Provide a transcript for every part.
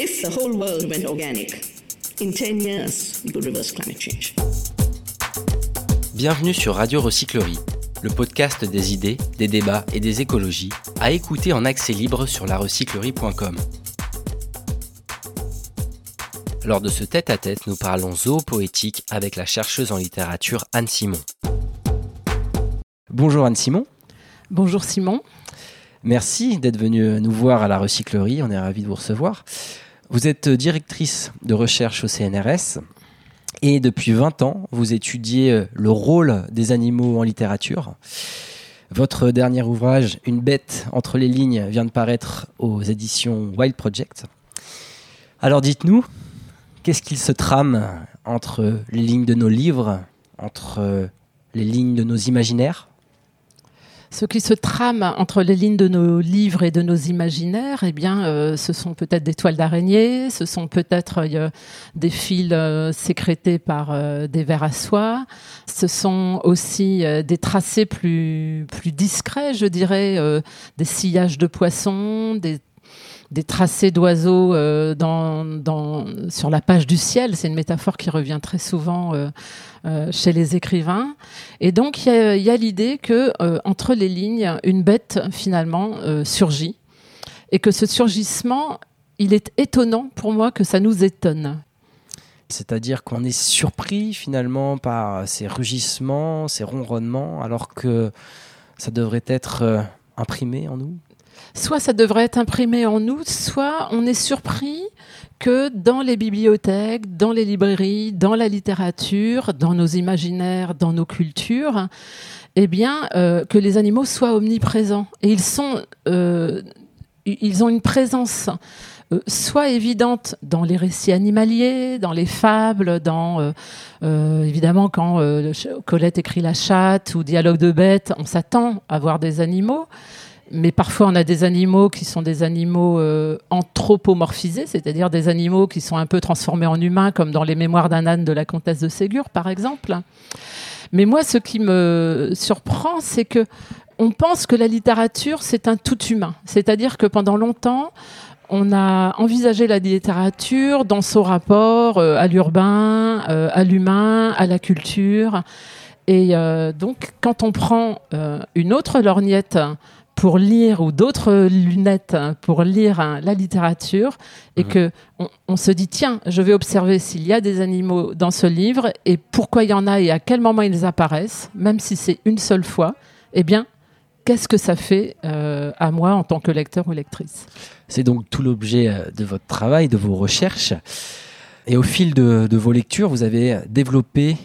If the whole world went organic, in 10 years, we could reverse climate change. Bienvenue sur Radio Recyclerie, le podcast des idées, des débats et des écologies, à écouter en accès libre sur larecyclerie.com. Lors de ce tête-à-tête, nous parlons zoopoétique avec la chercheuse en littérature Anne Simon. Bonjour Anne Simon. Bonjour Simon. Merci d'être venu nous voir à la recyclerie, on est ravis de vous recevoir. Vous êtes directrice de recherche au CNRS et depuis 20 ans, vous étudiez le rôle des animaux en littérature. Votre dernier ouvrage, Une bête entre les lignes, vient de paraître aux éditions Wild Project. Alors dites-nous, qu'est-ce qu'il se trame entre les lignes de nos livres, entre les lignes de nos imaginaires ce qui se trame entre les lignes de nos livres et de nos imaginaires, eh bien, euh, ce sont peut-être des toiles d'araignée, ce sont peut-être euh, des fils euh, sécrétés par des vers à soie, ce sont aussi des tracés plus, plus discrets, je dirais, des sillages de poissons, des des tracés d'oiseaux euh, sur la page du ciel. C'est une métaphore qui revient très souvent euh, euh, chez les écrivains. Et donc, il y a, l'idée que entre les lignes, une bête finalement surgit. Et que ce surgissement, il est étonnant pour moi que ça nous étonne. C'est-à-dire qu'on est surpris finalement par ces rugissements, ces ronronnements, alors que ça devrait être imprimé en nous? Soit ça devrait être imprimé en nous, soit on est surpris que dans les bibliothèques, dans les librairies, dans la littérature, dans nos imaginaires, dans nos cultures, eh bien, euh, que les animaux soient omniprésents. Et ils sont, euh, ils ont une présence euh, soit évidente dans les récits animaliers, dans les fables, dans évidemment quand Colette écrit La chatte ou Dialogue de bêtes, on s'attend à voir des animaux mais parfois on a des animaux qui sont des animaux euh, anthropomorphisés, c'est-à-dire des animaux qui sont un peu transformés en humains, comme dans les mémoires d'un âne de la comtesse de Ségur, par exemple. Mais moi, ce qui me surprend, c'est que on pense que la littérature, c'est un tout humain. C'est-à-dire que pendant longtemps, on a envisagé la littérature dans son rapport euh, à l'urbain, euh, à l'humain, à la culture. Et donc, quand on prend une autre lorgnette, pour lire ou d'autres lunettes pour lire hein, la littérature et mhm. que on, se dit tiens je vais observer s'il y a des animaux dans ce livre et pourquoi il y en a et à quel moment ils apparaissent même si c'est une seule fois eh bien qu'est-ce que ça fait euh, à moi en tant que lecteur ou lectrice? C'est donc tout l'objet euh, de votre travail de vos recherches et au fil de vos lectures vous avez développé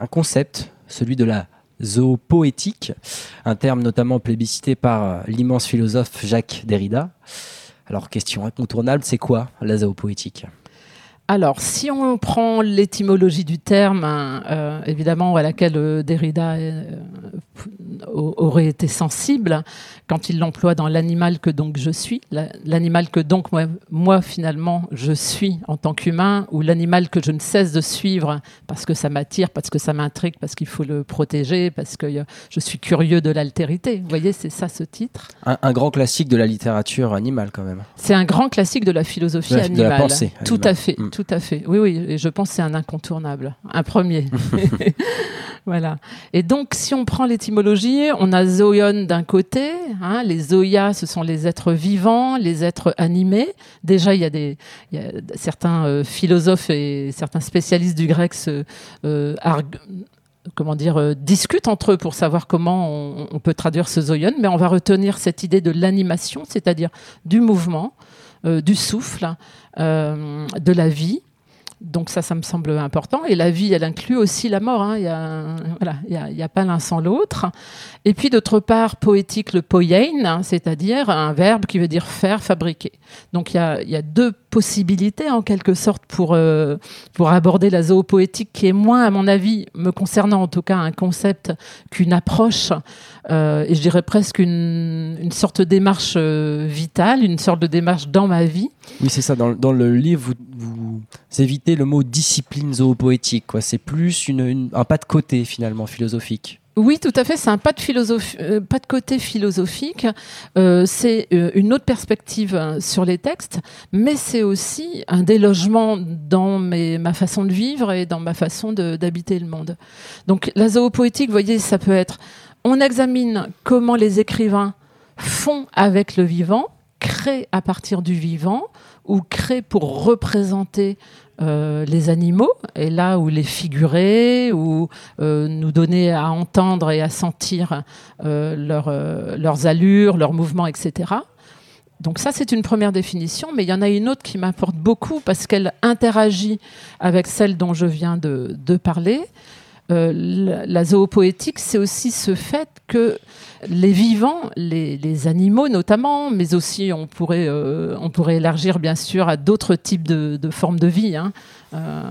un concept celui de la zoopoétique, un terme notamment plébiscité par euh, l'immense philosophe Jacques Derrida. Alors, question incontournable, c'est quoi la zoopoétique? Alors, si on prend l'étymologie du terme, hein, euh, évidemment à laquelle euh, Derrida aurait été sensible quand il l'emploie dans l'animal que donc je suis, l'animal que donc moi, moi, finalement je suis en tant qu'humain, ou l'animal que je ne cesse de suivre parce que ça m'attire, parce que ça m'intrigue, parce qu'il faut le protéger, parce que euh, je suis curieux de l'altérité. Vous voyez, c'est ça ce titre. Un, grand classique de la littérature animale quand même. C'est un grand classique de la philosophie animale. De la pensée. Tout à fait, mm. Tout à fait. Oui, oui, et je pense que c'est un incontournable, un premier. voilà. Et donc, si on prend l'étymologie, on a zoion d'un côté. Hein, les zoïas, ce sont les êtres vivants, les êtres animés. Déjà, il y a, des, certains euh, philosophes et certains spécialistes du grec se, euh, comment dire, euh, discutent entre eux pour savoir comment on, peut traduire ce zoion. Mais on va retenir cette idée de l'animation, c'est-à-dire du mouvement, du souffle, de la vie. Donc ça, ça me semble important. Et la vie, elle inclut aussi la mort. Hein. Il n'y a, voilà, il a, pas l'un sans l'autre. Et puis d'autre part, poétique, le poiein, hein, c'est-à-dire un verbe qui veut dire faire, fabriquer. Donc il y a, y a deux possibilités en quelque sorte pour, euh, pour aborder la zoopoétique qui est moins, à mon avis, me concernant en tout cas, un concept qu'une approche, euh, et je dirais presque une, sorte de démarche euh, vitale, une sorte de démarche dans ma vie. Oui, c'est ça. Dans, le livre, vous, évitez le mot discipline zoopoétique. C'est plus une, un pas de côté finalement philosophique. Oui, tout à fait. C'est un pas de, euh, pas de côté philosophique. Euh, c'est euh, une autre perspective hein, sur les textes, mais c'est aussi un délogement dans mes, ma façon de vivre et dans ma façon d'habiter le monde. Donc la zoopoétique, vous voyez, ça peut être on examine comment les écrivains font avec le vivant, créent à partir du vivant ou créent pour représenter euh, les animaux, et là où les figurer, ou euh, nous donner à entendre et à sentir euh, leur, leurs allures, leurs mouvements, etc. Donc ça, c'est une première définition, mais il y en a une autre qui m'importe beaucoup parce qu'elle interagit avec celle dont je viens de parler. Euh, la, la zoopoétique, c'est aussi ce fait que les vivants, les, les animaux notamment, mais aussi on pourrait, euh, on pourrait élargir bien sûr à d'autres types de, de formes de vie, hein, euh,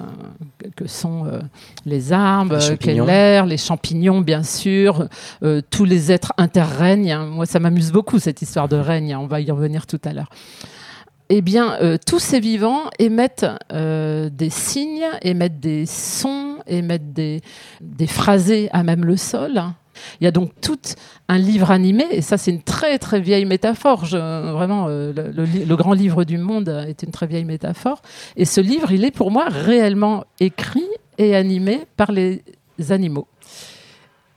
que- sont euh, les arbres, Les qu'est champignons. l'air, les champignons bien sûr, tous les êtres interrègnes. hein. Moi, ça m'amuse beaucoup cette histoire de règne. hein. On va y revenir tout à l'heure. Eh bien, euh, tous ces vivants émettent euh, des signes, émettent des sons, émettent des, des phrasés à même le sol. Il y a donc tout un livre animé, et ça c'est une très très vieille métaphore. Vraiment, euh, le, le grand livre du monde est une très vieille métaphore. Et ce livre, il est pour moi réellement écrit et animé par les animaux.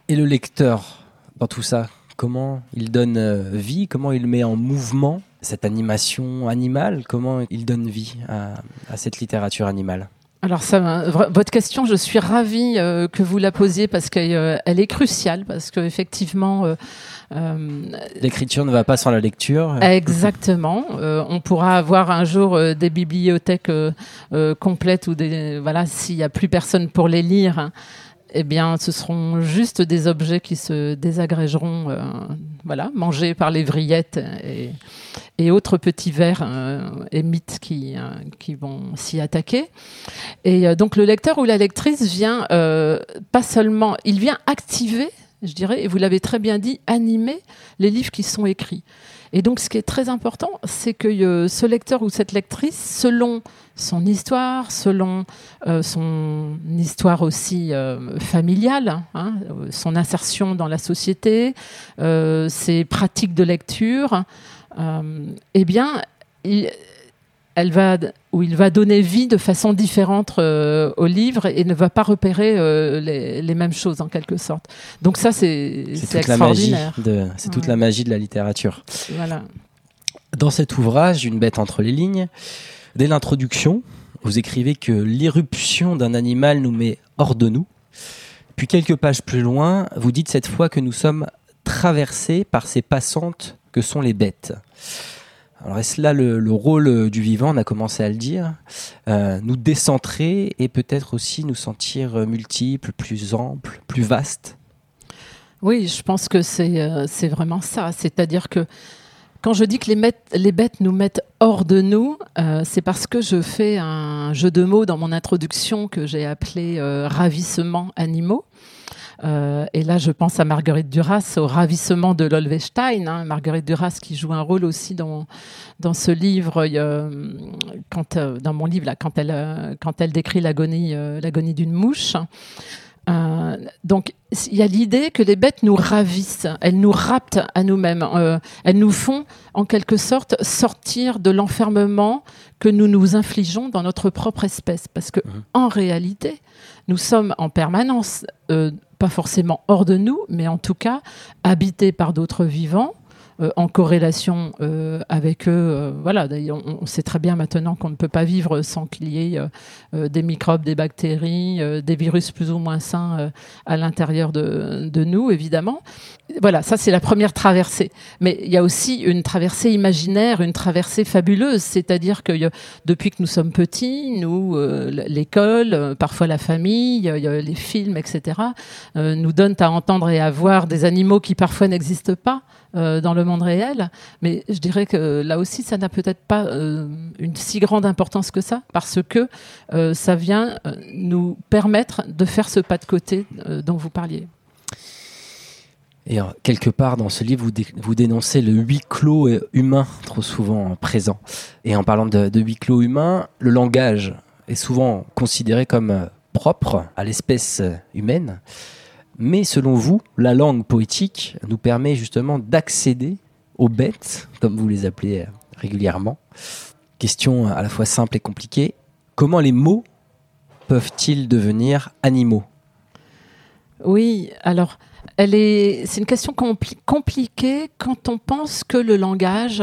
Et le lecteur, dans tout ça, comment il donne vie, comment il met en mouvement cette animation animale, comment il donne vie à, à cette littérature animale? Alors, ça, votre question, je suis ravie euh, que vous la posiez parce qu'elle elle est cruciale, parce qu'effectivement, euh, euh, L'écriture ne va pas sans la lecture. Exactement. Euh, on pourra avoir un jour euh, des bibliothèques euh, euh, complètes ou des voilà s'il n'y a plus personne pour les lire. hein, eh bien, ce seront juste des objets qui se désagrégeront, euh, voilà, mangés par les vrillettes et, autres petits vers euh, et mythes qui, euh, qui vont s'y attaquer. Et donc, le lecteur ou la lectrice vient pas seulement, il vient activer, je dirais, et vous l'avez très bien dit, animer les livres qui sont écrits. Et donc, ce qui est très important, c'est que euh, ce lecteur ou cette lectrice, selon son histoire, selon euh, son histoire aussi euh, familiale, hein, son insertion dans la société, ses pratiques de lecture, eh bien, il, elle va, ou il va donner vie de façon différente euh, au livre et ne va pas repérer euh, les, les mêmes choses en quelque sorte. Donc ça, c'est C'est c'est toute la magie extraordinaire. de, c'est toute la magie de la littérature. Voilà. Dans cet ouvrage, Une bête entre les lignes, dès l'introduction, vous écrivez que l'irruption d'un animal nous met hors de nous. Puis quelques pages plus loin, vous dites cette fois que nous sommes traversés par ces passantes que sont les bêtes. Alors est-ce là le, le rôle du vivant On a commencé à le dire. Euh, nous décentrer et peut-être aussi nous sentir multiples, plus amples, plus vastes? Oui, je pense que c'est euh, vraiment ça. C'est-à-dire que quand je dis que les, bêtes nous mettent hors de nous, euh, c'est parce que je fais un jeu de mots dans mon introduction que j'ai appelé euh, ravissement animaux. Euh, et là, je pense à Marguerite Duras, au ravissement de l'Olvestein. hein. Marguerite Duras qui joue un rôle aussi dans, dans ce livre, euh, quand, euh, dans mon livre, là, quand, elle, quand elle décrit l'agonie l'agonie d'une mouche. Euh, donc, il y a l'idée que les bêtes nous ravissent, elles nous raptent à nous-mêmes, euh, elles nous font en quelque sorte sortir de l'enfermement que nous nous infligeons dans notre propre espèce. Parce que, Mhm. en réalité, nous sommes en permanence, euh, pas forcément hors de nous, mais en tout cas habités par d'autres vivants. Euh, en corrélation euh, avec eux, euh, voilà. D'ailleurs, on, sait très bien maintenant qu'on ne peut pas vivre sans qu'il y ait des microbes, des bactéries, des virus plus ou moins sains à l'intérieur de, nous, évidemment. Voilà, ça c'est la première traversée. Mais il y a aussi une traversée imaginaire, une traversée fabuleuse, c'est-à-dire que depuis que nous sommes petits, nous, l'école, parfois la famille, les films, etc., nous donnent à entendre et à voir des animaux qui parfois n'existent pas euh, dans le monde réel. Mais je dirais que là aussi, ça n'a peut-être pas euh, une si grande importance que ça, parce que euh, ça vient nous permettre de faire ce pas de côté dont vous parliez. Et quelque part dans ce livre, vous, vous dénoncez le huis clos humain trop souvent présent. Et en parlant de, de huis clos humain, le langage est souvent considéré comme propre à l'espèce humaine. Mais selon vous, la langue poétique nous permet justement d'accéder aux bêtes, comme vous les appelez euh, régulièrement. Question à la fois simple et compliquée. Comment les mots peuvent-ils devenir animaux? Oui, alors est, c'est une question compli- compliquée quand on pense que le langage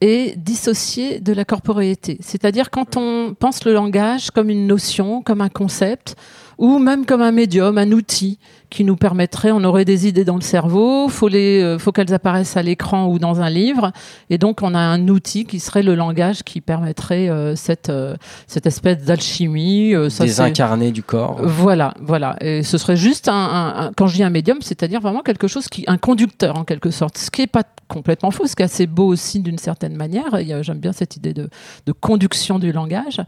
est dissocié de la corporéité. C'est-à-dire quand on pense le langage comme une notion, comme un concept, ou même comme un médium, un outil qui nous permettrait, on aurait des idées dans le cerveau, faut les, euh, faut qu'elles apparaissent à l'écran ou dans un livre, et donc on a un outil qui serait le langage qui permettrait euh, cette euh, cette espèce d'alchimie. euh, Désincarnés du corps voilà, voilà. Et ce serait juste un, un- un- quand je dis un médium, c'est-à-dire vraiment quelque chose qui, un conducteur en quelque sorte, ce qui est pas complètement faux, ce qui est assez beau aussi d'une certaine manière. J'aime bien cette idée de, de conduction du langage.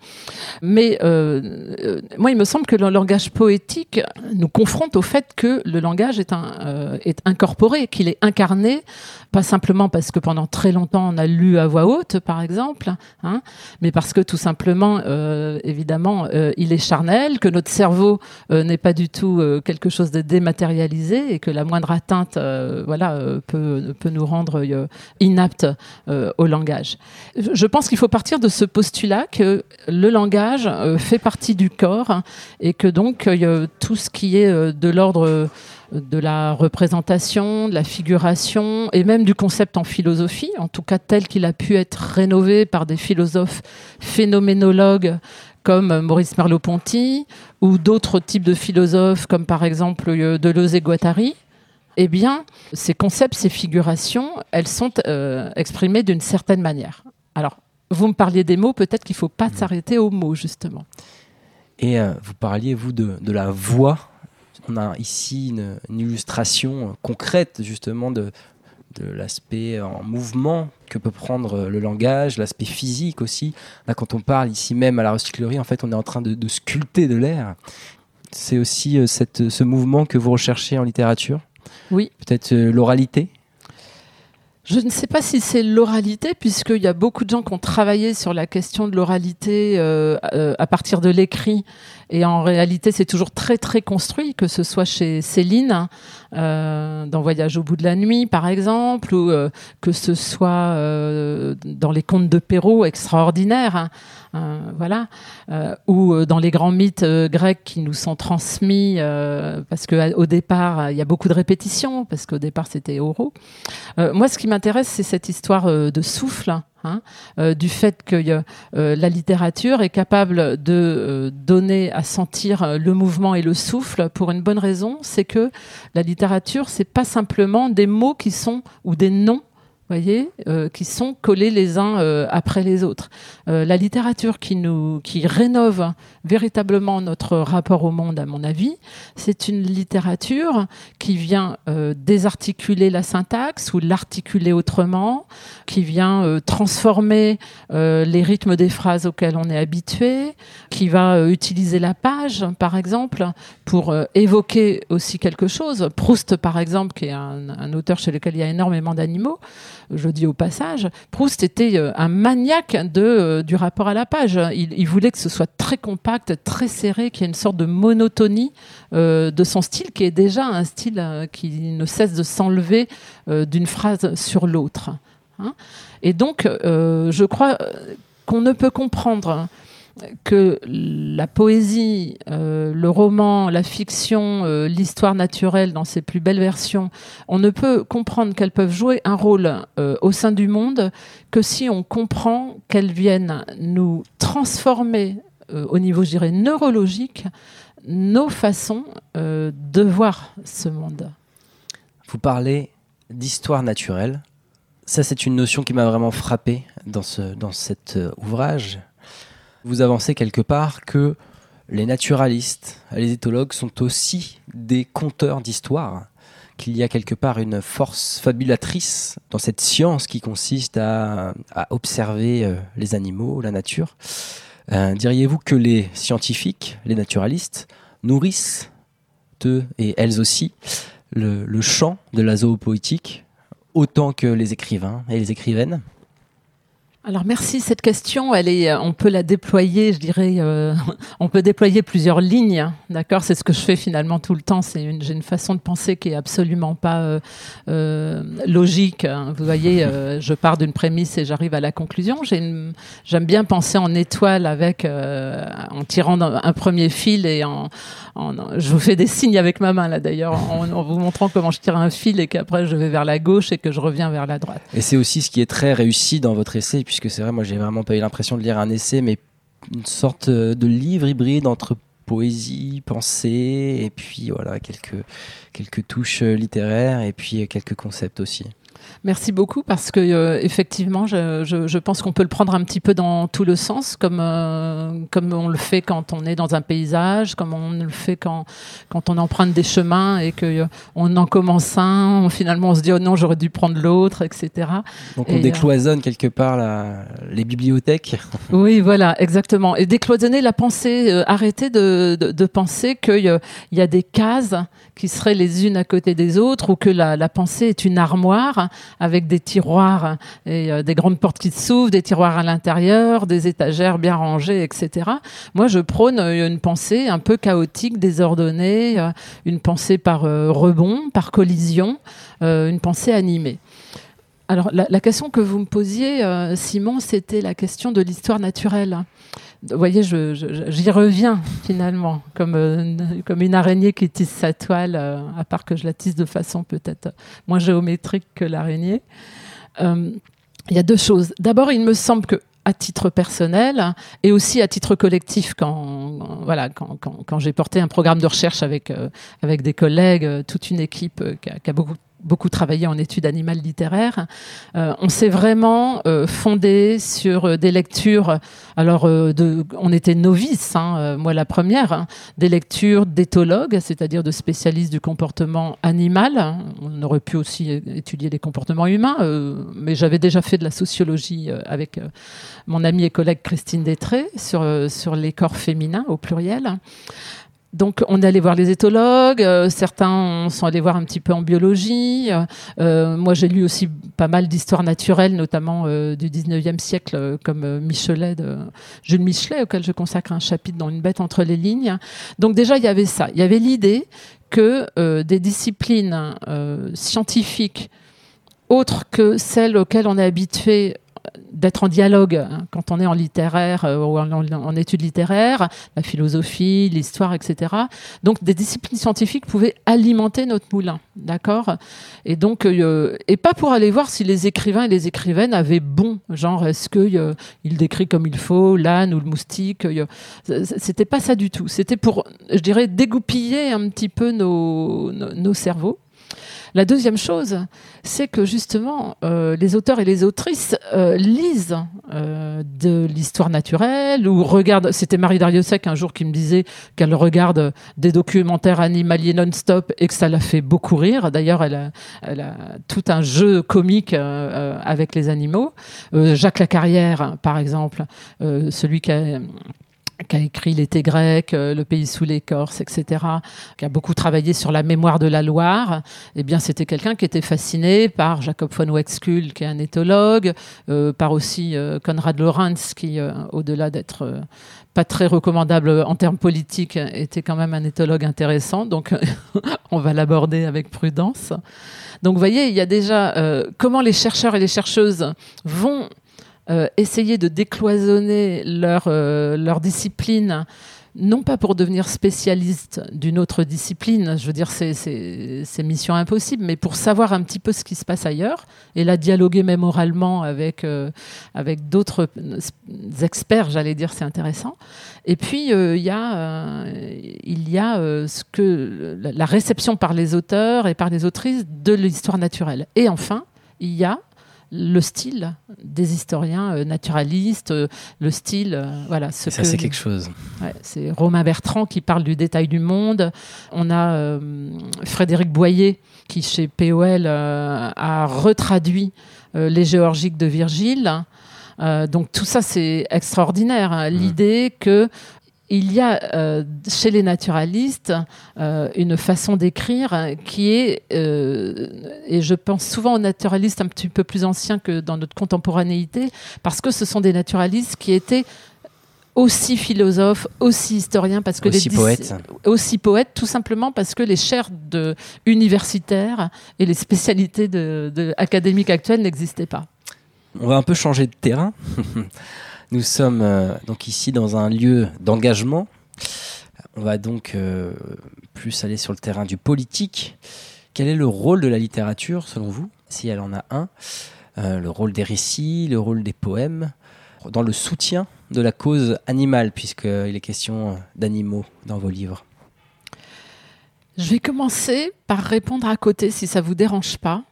Mais moi, il me semble que le langage poétique nous confronte au fait que le langage est, euh, incorporé, qu'il est incarné, pas simplement parce que pendant très longtemps on a lu à voix haute, par exemple, hein, mais parce que tout simplement, euh, évidemment, euh, il est charnel, que notre cerveau euh, n'est pas du tout euh, quelque chose de dématérialisé et que la moindre atteinte, euh, voilà, euh, peut, peut nous rendre inaptes au langage. Je pense qu'il faut partir de ce postulat que le langage fait partie du corps et que donc tout ce qui est de l'ordre de la représentation, de la figuration et même du concept en philosophie, en tout cas tel qu'il a pu être rénové par des philosophes phénoménologues comme Maurice Merleau-Ponty ou d'autres types de philosophes comme par exemple euh, Deleuze et Guattari, eh bien, ces concepts, ces figurations, elles sont euh, exprimées d'une certaine manière. Alors, vous me parliez des mots, peut-être qu'il ne faut pas s'arrêter aux mots, justement. Et euh, vous parliez, vous, de, de la voix. On a ici une, une illustration euh, concrète, justement, de, de l'aspect en mouvement que peut prendre euh, le langage, l'aspect physique aussi. Là, quand on parle ici même à la recyclerie, en fait, on est en train de, de sculpter de l'air. C'est aussi euh, cette, ce mouvement que vous recherchez en littérature? Oui. Peut-être euh, l'oralité? Je ne sais pas si c'est l'oralité, puisqu'il y a beaucoup de gens qui ont travaillé sur la question de l'oralité euh, euh, à partir de l'écrit. Et en réalité, c'est toujours très, très construit, que ce soit chez Céline, euh, dans Voyage au bout de la nuit, par exemple, ou que ce soit dans les contes de Perrault, extraordinaires, hein, voilà, euh, ou euh, dans les grands mythes euh, grecs qui nous sont transmis, euh, parce qu'au départ, il y a beaucoup de répétitions, parce qu'au départ, c'était oraux. Euh, moi, ce qui m'intéresse, c'est cette histoire euh, de souffle, hein, euh, du fait que euh, la littérature est capable de euh, donner à sentir euh, le mouvement et le souffle pour une bonne raison, c'est que la littérature, c'est pas simplement des mots qui sont ou des noms. Voyez, euh, qui sont collés les uns euh, après les autres. Euh, la littérature qui nous, qui rénove véritablement notre rapport au monde, à mon avis, c'est une littérature qui vient désarticuler la syntaxe ou l'articuler autrement, qui vient transformer les rythmes des phrases auxquelles on est habitué, qui va utiliser la page, par exemple, pour évoquer aussi quelque chose. Proust, par exemple, qui est un auteur chez lequel il y a énormément d'animaux, je dis au passage, Proust était euh, un maniaque euh, du rapport à la page. Il, voulait que ce soit très compact, très serré, qu'il y ait une sorte de monotonie euh, de son style, qui est déjà un style qui ne cesse de s'enlever d'une phrase sur l'autre. hein. Et donc, je crois qu'on ne peut comprendre que la poésie, euh, le roman, la fiction, euh, l'histoire naturelle dans ses plus belles versions, on ne peut comprendre qu'elles peuvent jouer un rôle euh, au sein du monde que si on comprend qu'elles viennent nous transformer au niveau, je dirais, neurologique, nos façons de voir ce monde. Vous parlez d'histoire naturelle. Ça, c'est une notion qui m'a vraiment frappé dans, ce, dans cet ouvrage. Vous avancez quelque part que les naturalistes, les éthologues sont aussi des conteurs d'histoire, qu'il y a quelque part une force fabulatrice dans cette science qui consiste à, observer euh, les animaux, la nature. Euh, Diriez-vous que les scientifiques, les naturalistes, nourrissent, eux et elles aussi, le, le champ de la zoopoétique autant que les écrivains et les écrivaines? Alors merci cette question, elle est, on peut la déployer, je dirais, euh, on peut déployer plusieurs lignes, d'accord? C'est ce que je fais finalement tout le temps. C'est une, j'ai une façon de penser qui est absolument pas euh, euh, logique. hein. Vous voyez, euh, je pars d'une prémisse et j'arrive à la conclusion. J'aime bien penser en étoile avec, euh, en tirant un premier fil et en, je vous fais des signes avec ma main là d'ailleurs, en vous montrant comment je tire un fil et qu'après je vais vers la gauche et que je reviens vers la droite. Et c'est aussi ce qui est très réussi dans votre essai, puisque c'est vrai, moi j'ai vraiment pas eu l'impression de lire un essai, mais une sorte euh, de livre hybride entre poésie, pensée, et puis voilà, quelques, quelques touches euh, littéraires, et puis euh, quelques concepts aussi. Merci beaucoup parce que euh, effectivement, je, je- je pense qu'on peut le prendre un petit peu dans tout le sens, comme euh, comme on le fait quand on est dans un paysage, comme on le fait quand quand on emprunte des chemins et que euh, on en commence un, on- finalement on se dit oh non j'aurais dû prendre l'autre, etc. Donc on décloisonne quelque part la- les bibliothèques. Oui, voilà, exactement. Et décloisonner la pensée, arrêter de, de, de penser qu'il y a des cases qui seraient les unes à côté des autres ou que la, pensée est une armoire avec des tiroirs et euh, des grandes portes qui s'ouvrent, des tiroirs à l'intérieur, des étagères bien rangées, etc. Moi, je prône euh, une pensée un peu chaotique, désordonnée, euh, une pensée par rebond, par collision, une pensée animée. Alors, la, question que vous me posiez, Simon, c'était la question de l'histoire naturelle. Vous voyez, j'y reviens finalement, comme, euh, comme une araignée qui tisse sa toile, euh, à part que je la tisse de façon peut-être moins géométrique que l'araignée. Euh, Il y a deux choses. D'abord, il me semble que à titre personnel et aussi à titre collectif quand voilà quand, quand- quand j'ai porté un programme de recherche avec avec des collègues toute une équipe qui a, qui a beaucoup beaucoup travaillé en études animales littéraires euh, on s'est vraiment euh, fondé sur euh, des lectures alors on était novices hein, moi la première hein, des lectures d'éthologues c'est-à-dire de spécialistes du comportement animal on aurait pu aussi étudier les comportements humains mais j'avais déjà fait de la sociologie avec mon amie et collègue Christine Détré sur, sur les corps féminins au pluriel. Donc, on est allé voir les éthologues, euh, certains sont allés voir un petit peu en biologie. euh, moi, j'ai lu aussi pas mal d'histoires naturelles, notamment euh, du 19e siècle, comme Michelet, Jules Michelet, auquel je consacre un chapitre dans Une bête entre les lignes. Donc, déjà, il y avait ça. Il y avait l'idée que des disciplines scientifiques autres que celles auxquelles on est habitué d'être en dialogue hein, quand on est en littéraire euh, ou en, en- en études littéraires, la philosophie, l'histoire, etc. Donc des disciplines scientifiques pouvaient alimenter notre moulin, d'accord? Et donc euh, et pas pour aller voir si les écrivains et les écrivaines avaient bon, genre est-ce que euh, il décrit comme il faut l'âne ou le moustique euh, C'était pas ça du tout. C'était pour, je dirais, dégoupiller un petit peu nos, nos, nos cerveaux. La deuxième chose, c'est que justement, euh, les auteurs et les autrices euh, lisent euh, de l'histoire naturelle ou regardent. C'était Marie Dariussec un jour qui me disait qu'elle regarde des documentaires animaliers non-stop et que ça la fait beaucoup rire. D'ailleurs, elle a, tout un jeu comique avec les animaux. Jacques Lacarrière, par exemple, celui qui a qui a écrit L'été grec, euh, Le pays sous l'écorce, etc., qui a beaucoup travaillé sur la mémoire de la Loire, eh bien, c'était quelqu'un qui était fasciné par Jacob von Wexkull, qui est un éthologue, euh, par aussi euh, Konrad Lorenz, qui, euh, au-delà d'être pas très recommandable en termes politiques, était quand même un éthologue intéressant. Donc, on va l'aborder avec prudence. Donc, vous voyez, il y a déjà comment les chercheurs et les chercheuses vont euh, essayer de décloisonner leur, euh, leur discipline, non pas pour devenir spécialiste d'une autre discipline, je veux dire, c'est- mission impossible, mais pour savoir un petit peu ce qui se passe ailleurs, et là, dialoguer même oralement avec, euh, avec d'autres experts, j'allais dire, c'est intéressant. Et puis, euh, y a, il y a ce que, la réception par les auteurs et par les autrices de l'histoire naturelle. Et enfin, il y a le style des historiens euh, naturalistes, euh, le style, euh, voilà. Ce Ça, que- c'est quelque chose. Ouais, c'est Romain Bertrand qui parle du détail du monde. On a euh, Frédéric Boyer qui, chez POL, euh, a retraduit euh, les géorgiques de Virgile. Euh, donc tout ça, c'est extraordinaire. hein. L'idée que il y a euh, chez les naturalistes euh, une façon d'écrire qui est, euh, et je pense souvent aux naturalistes un petit peu plus anciens que dans notre contemporanéité, parce que ce sont des naturalistes qui étaient aussi philosophes, aussi historiens, parce que Aussi les poètes. aussi poètes, tout simplement parce que les chaires de universitaires et les spécialités de, de- académiques actuelles n'existaient pas. On va un peu changer de terrain. Nous sommes euh, donc ici dans un lieu d'engagement. On va donc euh, plus aller sur le terrain du politique. Quel est le rôle de la littérature selon vous, si elle en a un? Euh, Le rôle des récits, le rôle des poèmes, dans le soutien de la cause animale, puisqu'il est question d'animaux dans vos livres. Je vais commencer par répondre à côté si ça vous dérange pas.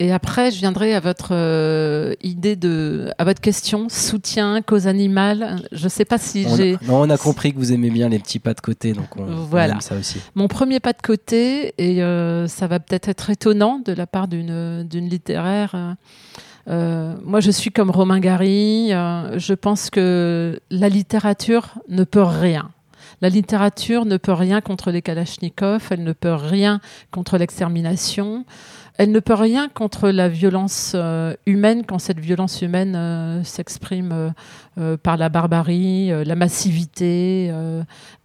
Et après, je viendrai à votre euh, idée de, à votre question, soutien, cause animale. Je ne sais pas si On j'ai. non, on a compris que vous aimez bien les petits pas de côté, donc on, on Voilà. aime ça aussi. Mon premier pas de côté, et euh, ça va peut-être être étonnant de la part d'une d'une littéraire. euh, moi, je suis comme Romain Gary. je pense que la littérature ne peut rien. La littérature ne peut rien contre les Kalachnikovs, elle ne peut rien contre l'extermination, elle ne peut rien contre la violence euh, humaine quand cette violence humaine euh, s'exprime euh, par la barbarie, la massivité,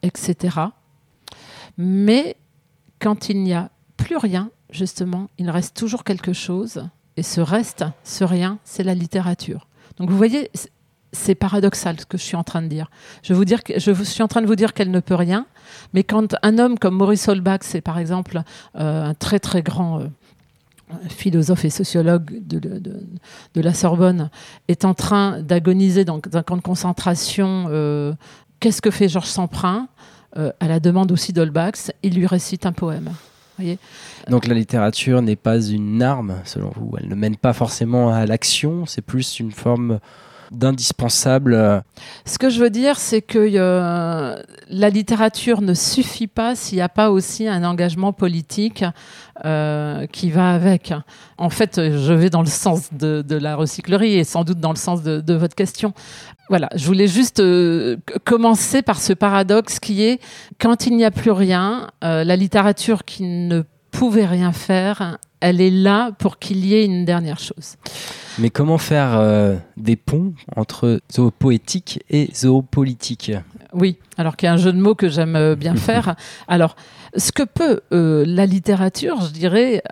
etc. Mais quand il n'y a plus rien, justement, il reste toujours quelque chose. Et ce reste, ce rien, c'est la littérature. Donc vous voyez, c'est paradoxal ce que je suis en train de dire. Je, vous que, je suis en train de vous dire qu'elle ne peut rien, mais quand un homme comme Maurice Holbach, c'est par exemple un très très grand philosophe et sociologue de, de- la Sorbonne, est en train d'agoniser dans un camp de concentration, euh, qu'est-ce que fait Georges Semprin Euh, à la demande aussi d'Holbach, il lui récite un poème. Voyez Donc la littérature n'est pas une arme, selon vous. Elle ne mène pas forcément à l'action, c'est plus une forme d'indispensable. euh, Ce que je veux dire, c'est que euh, la littérature ne suffit pas s'il n'y a pas aussi un engagement politique euh, qui va avec. En fait, je vais dans le sens de, la recyclerie et sans doute dans le sens de, votre question. Voilà, je voulais juste commencer par ce paradoxe qui est quand il n'y a plus rien, la littérature qui ne pouvait rien faire, elle est là pour qu'il y ait une dernière chose. Mais comment faire euh, des ponts entre zoopoétique et zoopolitique Oui, alors qu'il y a un jeu de mots que j'aime euh, bien faire. Alors, ce que peut euh, la littérature, je dirais,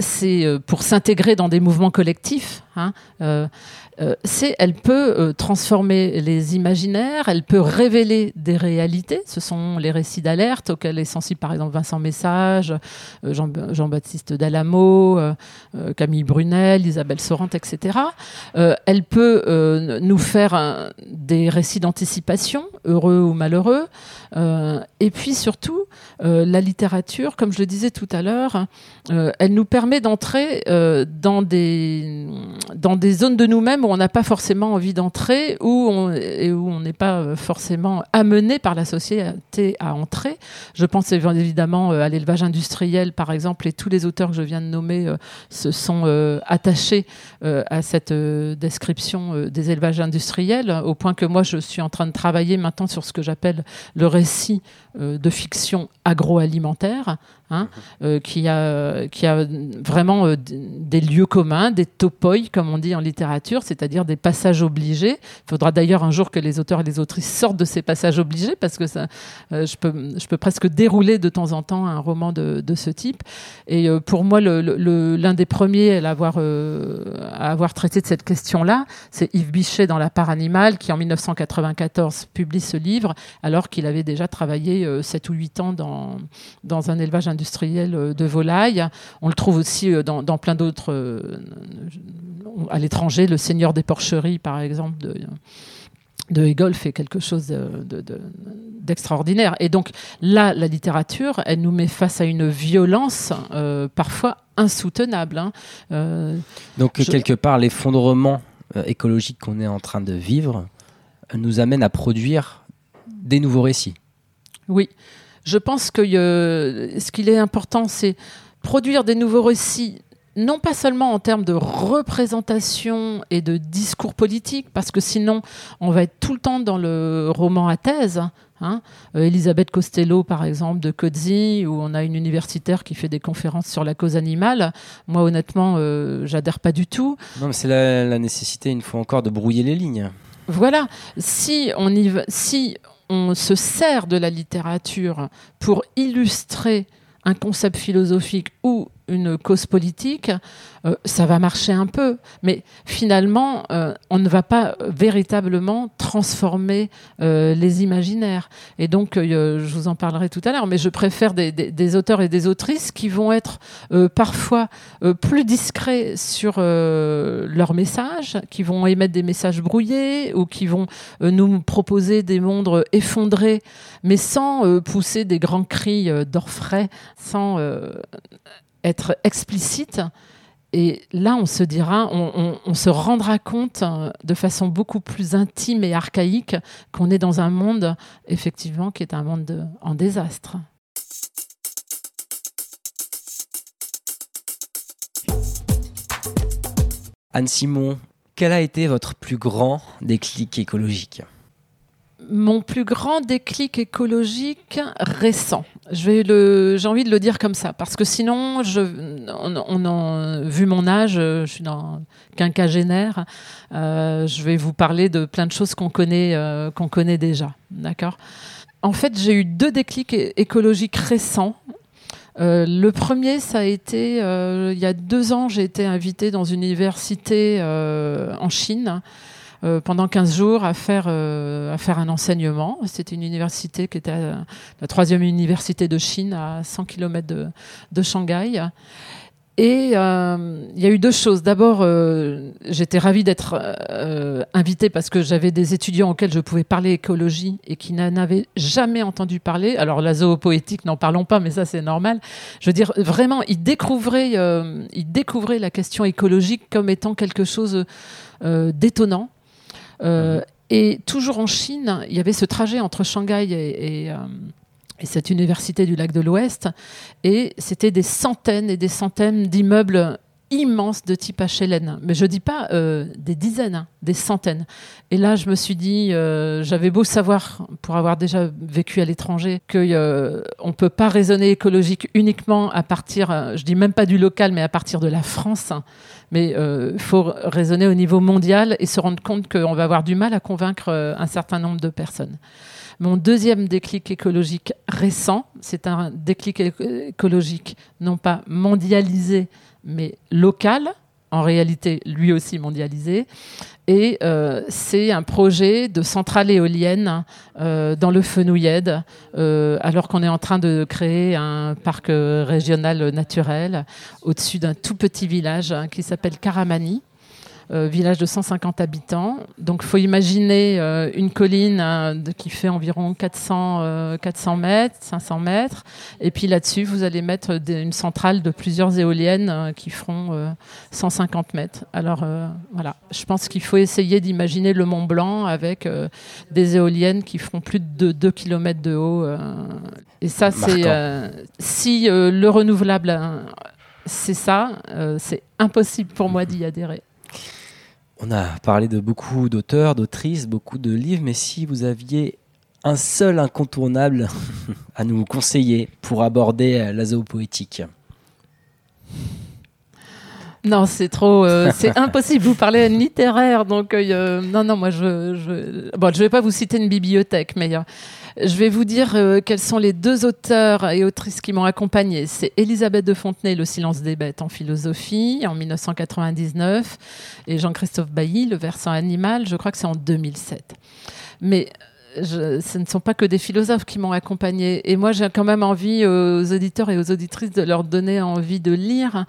c'est euh, pour s'intégrer dans des mouvements collectifs. hein, c'est, elle peut transformer les imaginaires, elle peut révéler des réalités. Ce sont les récits d'alerte auxquels est sensible, par exemple, Vincent Message, euh, Jean- Jean-Baptiste Dallamo, euh, euh, Camille Brunel, Isabelle Sorante, etc. Euh, elle peut nous faire des récits d'anticipation, heureux ou malheureux. Et puis surtout, la littérature, comme je le disais tout à l'heure, elle nous permet d'entrer dans, des, zones de nous-mêmes où on n'a pas forcément envie d'entrer, où et où on n'est pas forcément amené par la société à entrer. Je pense évidemment à l'élevage industriel, par exemple, et tous les auteurs que je viens de nommer euh, se sont euh, attachés euh, à cette description des élevages industriels, au point que moi, je suis en train de travailler maintenant sur ce que j'appelle le récit de fiction agroalimentaire, hein, euh, qui, a, vraiment euh, des lieux communs, des topoi, comme on dit en littérature, c'est-à-dire des passages obligés. Il faudra d'ailleurs un jour que les auteurs et les autrices sortent de ces passages obligés, parce que ça, euh, je, peux, presque dérouler de temps en temps un roman de, ce type. Et pour moi, l'un des premiers à avoir, traité de cette question-là, c'est Yves Bichet dans La part animale, qui en 1994 publie ce livre, alors qu'il avait déjà travaillé euh, 7 ou 8 ans dans, dans un élevage industriel euh, de volailles. On le trouve aussi euh, dans, dans plein d'autres. euh, à l'étranger, Le Seigneur des Porcheries, par exemple, de, de Hegel fait quelque chose de- de- de- d'extraordinaire. Et donc là, la littérature, elle nous met face à une violence euh, parfois insoutenable. hein. Euh, Donc Je- quelque part, l'effondrement euh, écologique qu'on est en train de vivre nous amène à produire des nouveaux récits. Oui, je pense que euh, ce qu'il est important, c'est produire des nouveaux récits, non pas seulement en termes de représentation et de discours politique, parce que sinon, on va être tout le temps dans le roman à thèse. Hein. Euh, Elisabeth Costello, par exemple, de Codzi, où on a une universitaire qui fait des conférences sur la cause animale. Moi, honnêtement, euh, j'adhère pas du tout. Non, mais c'est la, la nécessité, une fois encore, de brouiller les lignes. Voilà. Si on y va, si on se sert de la littérature pour illustrer un concept philosophique ou une cause politique, euh, ça va marcher un peu. Mais finalement, euh, on ne va pas véritablement transformer euh, les imaginaires. Et donc, je vous en parlerai tout à l'heure, mais je préfère des, des, auteurs et des autrices qui vont être parfois plus discrets sur leurs messages, qui vont émettre des messages brouillés ou qui vont nous proposer des mondes effondrés, mais sans pousser des grands cris d'orfraie, sans être explicite. Et là, on se dira, on, se rendra compte euh, de façon beaucoup plus intime et archaïque qu'on est dans un monde, effectivement, qui est un monde de, en désastre. Anne Simon, quel a été votre plus grand déclic écologique? Mon plus grand déclic écologique récent. J'ai envie de le dire comme ça, parce que sinon, on, on vu mon âge, je suis dans quinquagénaire, euh, je vais vous parler de plein de choses qu'on connaît, euh, déjà, d'accord? En fait, j'ai eu deux déclics écologiques récents. Euh, le premier, ça a été euh, il y a deux ans, j'ai été invitée dans une université euh, en Chine euh, pendant 15 jours à faire, euh, à faire un enseignement. C'était une université qui était la troisième université de Chine à 100 km de, de Shanghai. Et euh, il y a eu deux choses. D'abord, euh, j'étais ravie d'être euh, invitée parce que j'avais des étudiants auxquels je pouvais parler écologie et qui n'en avaient jamais entendu parler. Alors la zoopoétique, n'en parlons pas, mais ça c'est normal. Je veux dire, vraiment, ils découvraient, euh, ils découvraient la question écologique comme étant quelque chose euh, d'étonnant. Euh, et toujours en Chine, il y avait ce trajet entre Shanghai euh, et cette université du lac de l'Ouest, et c'était des centaines et des centaines d'immeubles immenses de type HLN. Mais je dis pas euh, des dizaines, hein, des centaines. Et là, je me suis dit, euh, j'avais beau savoir, pour avoir déjà vécu à l'étranger, qu'on euh, ne peut pas raisonner écologique uniquement à partir, je dis même pas du local, mais à partir de la France. Mais il faut raisonner au niveau mondial et se rendre compte qu'on va avoir du mal à convaincre un certain nombre de personnes. Mon deuxième déclic écologique récent, c'est un déclic écologique non pas mondialisé, mais local, en réalité lui aussi mondialisé. Et euh, c'est un projet de centrale éolienne euh, dans le Fenouillède, euh, alors qu'on est en train de créer un parc régional naturel au-dessus d'un tout petit village hein, qui s'appelle Karamani. Euh, village de 150 habitants. Donc, il faut imaginer euh, une colline euh, de, qui fait environ 400, 400 mètres, 500 mètres. Et puis là-dessus, vous allez mettre des, une centrale de plusieurs éoliennes qui feront 150 mètres. Alors, voilà. Je pense qu'il faut essayer d'imaginer le Mont Blanc avec des éoliennes qui feront plus de 2 km de haut. et ça, c'est si le renouvelable, c'est ça, c'est impossible pour moi d'y adhérer. On a parlé de beaucoup d'auteurs, d'autrices, beaucoup de livres, mais si vous aviez un seul incontournable à nous conseiller pour aborder la zoopoétique non, c'est trop, euh, c'est impossible. Vous parlez à une littéraire, donc euh, non, non, moi je, je, bon, je vais pas vous citer une bibliothèque, mais euh, je vais vous dire euh, quels sont les deux auteurs et autrices qui m'ont accompagnée. C'est Elisabeth de Fontenay, Le silence des bêtes en philosophie, en 1999, et Jean-Christophe Bailly, Le versant animal, je crois que c'est en 2007. Mais ce ne sont pas que des philosophes qui m'ont accompagnée. Et moi, j'ai quand même envie aux auditeurs et aux auditrices de leur donner envie de lire.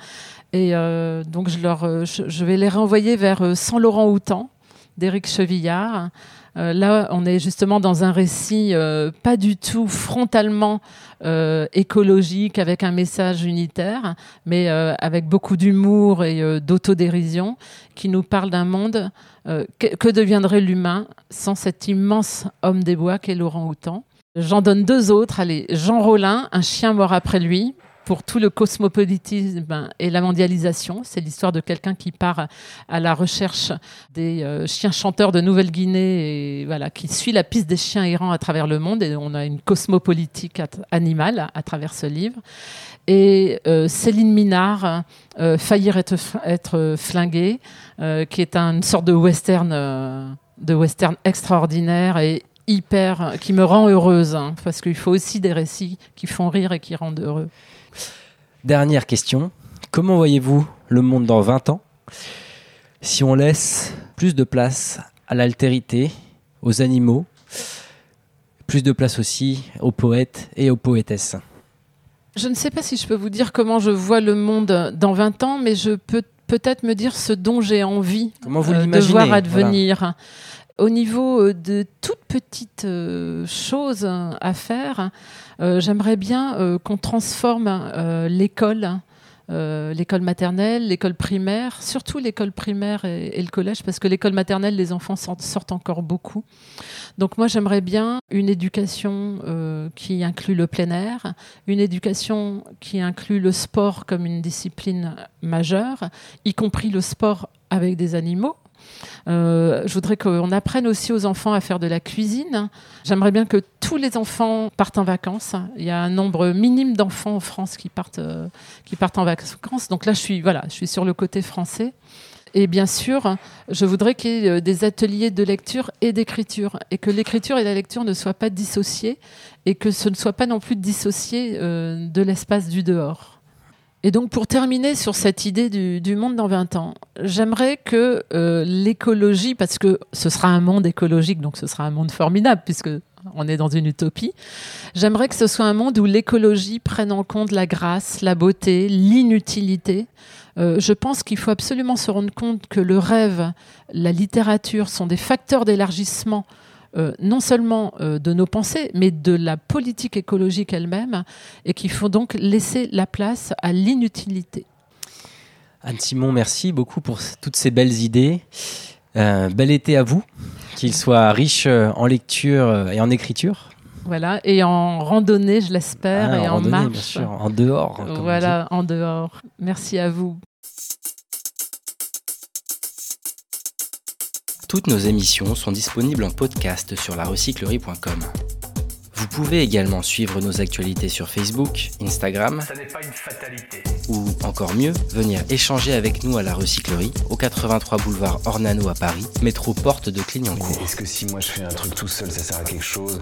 Et euh, donc, je, leur, je, je, vais les renvoyer vers Sans Laurent Houtan d'Éric Chevillard. Euh, là, on est justement dans un récit euh, pas du tout frontalement euh, écologique avec un message unitaire, mais avec beaucoup d'humour et d'autodérision, qui nous parle d'un monde. Que, que, deviendrait l'humain sans cet immense homme des bois qu'est Laurent Houtan J'en donne deux autres. Allez, Jean Rollin, Un chien mort après lui, pour tout le cosmopolitisme et la mondialisation. C'est l'histoire de quelqu'un qui part à la recherche des euh, chiens chanteurs de Nouvelle-Guinée et voilà, qui suit la piste des chiens errants à travers le monde. Et on a une cosmopolitique animale à, travers ce livre. Et euh, Céline Minard, euh, Faillir être, être flingué, qui est une sorte de western, de western extraordinaire et hyper, qui me rend heureuse, hein, parce qu'il faut aussi des récits qui font rire et qui rendent heureux. Dernière question. Comment voyez-vous le monde dans 20 ans si on laisse plus de place à l'altérité, aux animaux, plus de place aussi aux poètes et aux poétesses? Je ne sais pas si je peux vous dire comment je vois le monde dans 20 ans, mais je peux peut-être me dire ce dont j'ai envie euh, de voir advenir au niveau euh, de toutes petites euh, choses à faire, euh, j'aimerais bien qu'on transforme l'école. l'école maternelle, l'école primaire, surtout l'école primaire et, le collège, parce que l'école maternelle, les enfants sortent, encore beaucoup. Donc moi, j'aimerais bien une éducation qui inclut le plein air, une éducation qui inclut le sport comme une discipline majeure, y compris le sport avec des animaux, euh, je voudrais qu'on apprenne aussi aux enfants à faire de la cuisine. J'aimerais bien que tous les enfants partent en vacances. Il y a un nombre minime d'enfants en France qui partent, euh, qui partent en vacances. Donc là, je suis, voilà, je suis sur le côté français. Et bien sûr, je voudrais qu'il y ait euh, des ateliers de lecture et d'écriture, et que l'écriture et la lecture ne soient pas dissociées, et que ce ne soit pas non plus dissocié de l'espace du dehors. Et donc, pour terminer sur cette idée du, monde dans 20 ans, j'aimerais que euh, l'écologie, parce que ce sera un monde écologique, donc ce sera un monde formidable, puisque on est dans une utopie, j'aimerais que ce soit un monde où l'écologie prenne en compte la grâce, la beauté, l'inutilité. Euh, je pense qu'il faut absolument se rendre compte que le rêve, la littérature sont des facteurs d'élargissement euh, non seulement euh, de nos pensées, mais de la politique écologique elle-même, et qu'il faut donc laisser la place à l'inutilité. Anne-Simon, merci beaucoup pour toutes ces belles idées. Euh, bel été à vous, qu'il soit riche en lecture et en écriture. Voilà, et en randonnée, je l'espère, ah, et en, marche. Bien sûr, en dehors. Voilà, en dehors. Merci à vous. Toutes nos émissions sont disponibles en podcast sur larecyclerie.com. Vous pouvez également suivre nos actualités sur Facebook, Instagram, ou encore mieux, venir échanger avec nous à la recyclerie, au 83 boulevard Ornano à Paris, métro porte de Clignancourt. Est-ce que si moi je fais un truc tout seul, ça sert à quelque chose?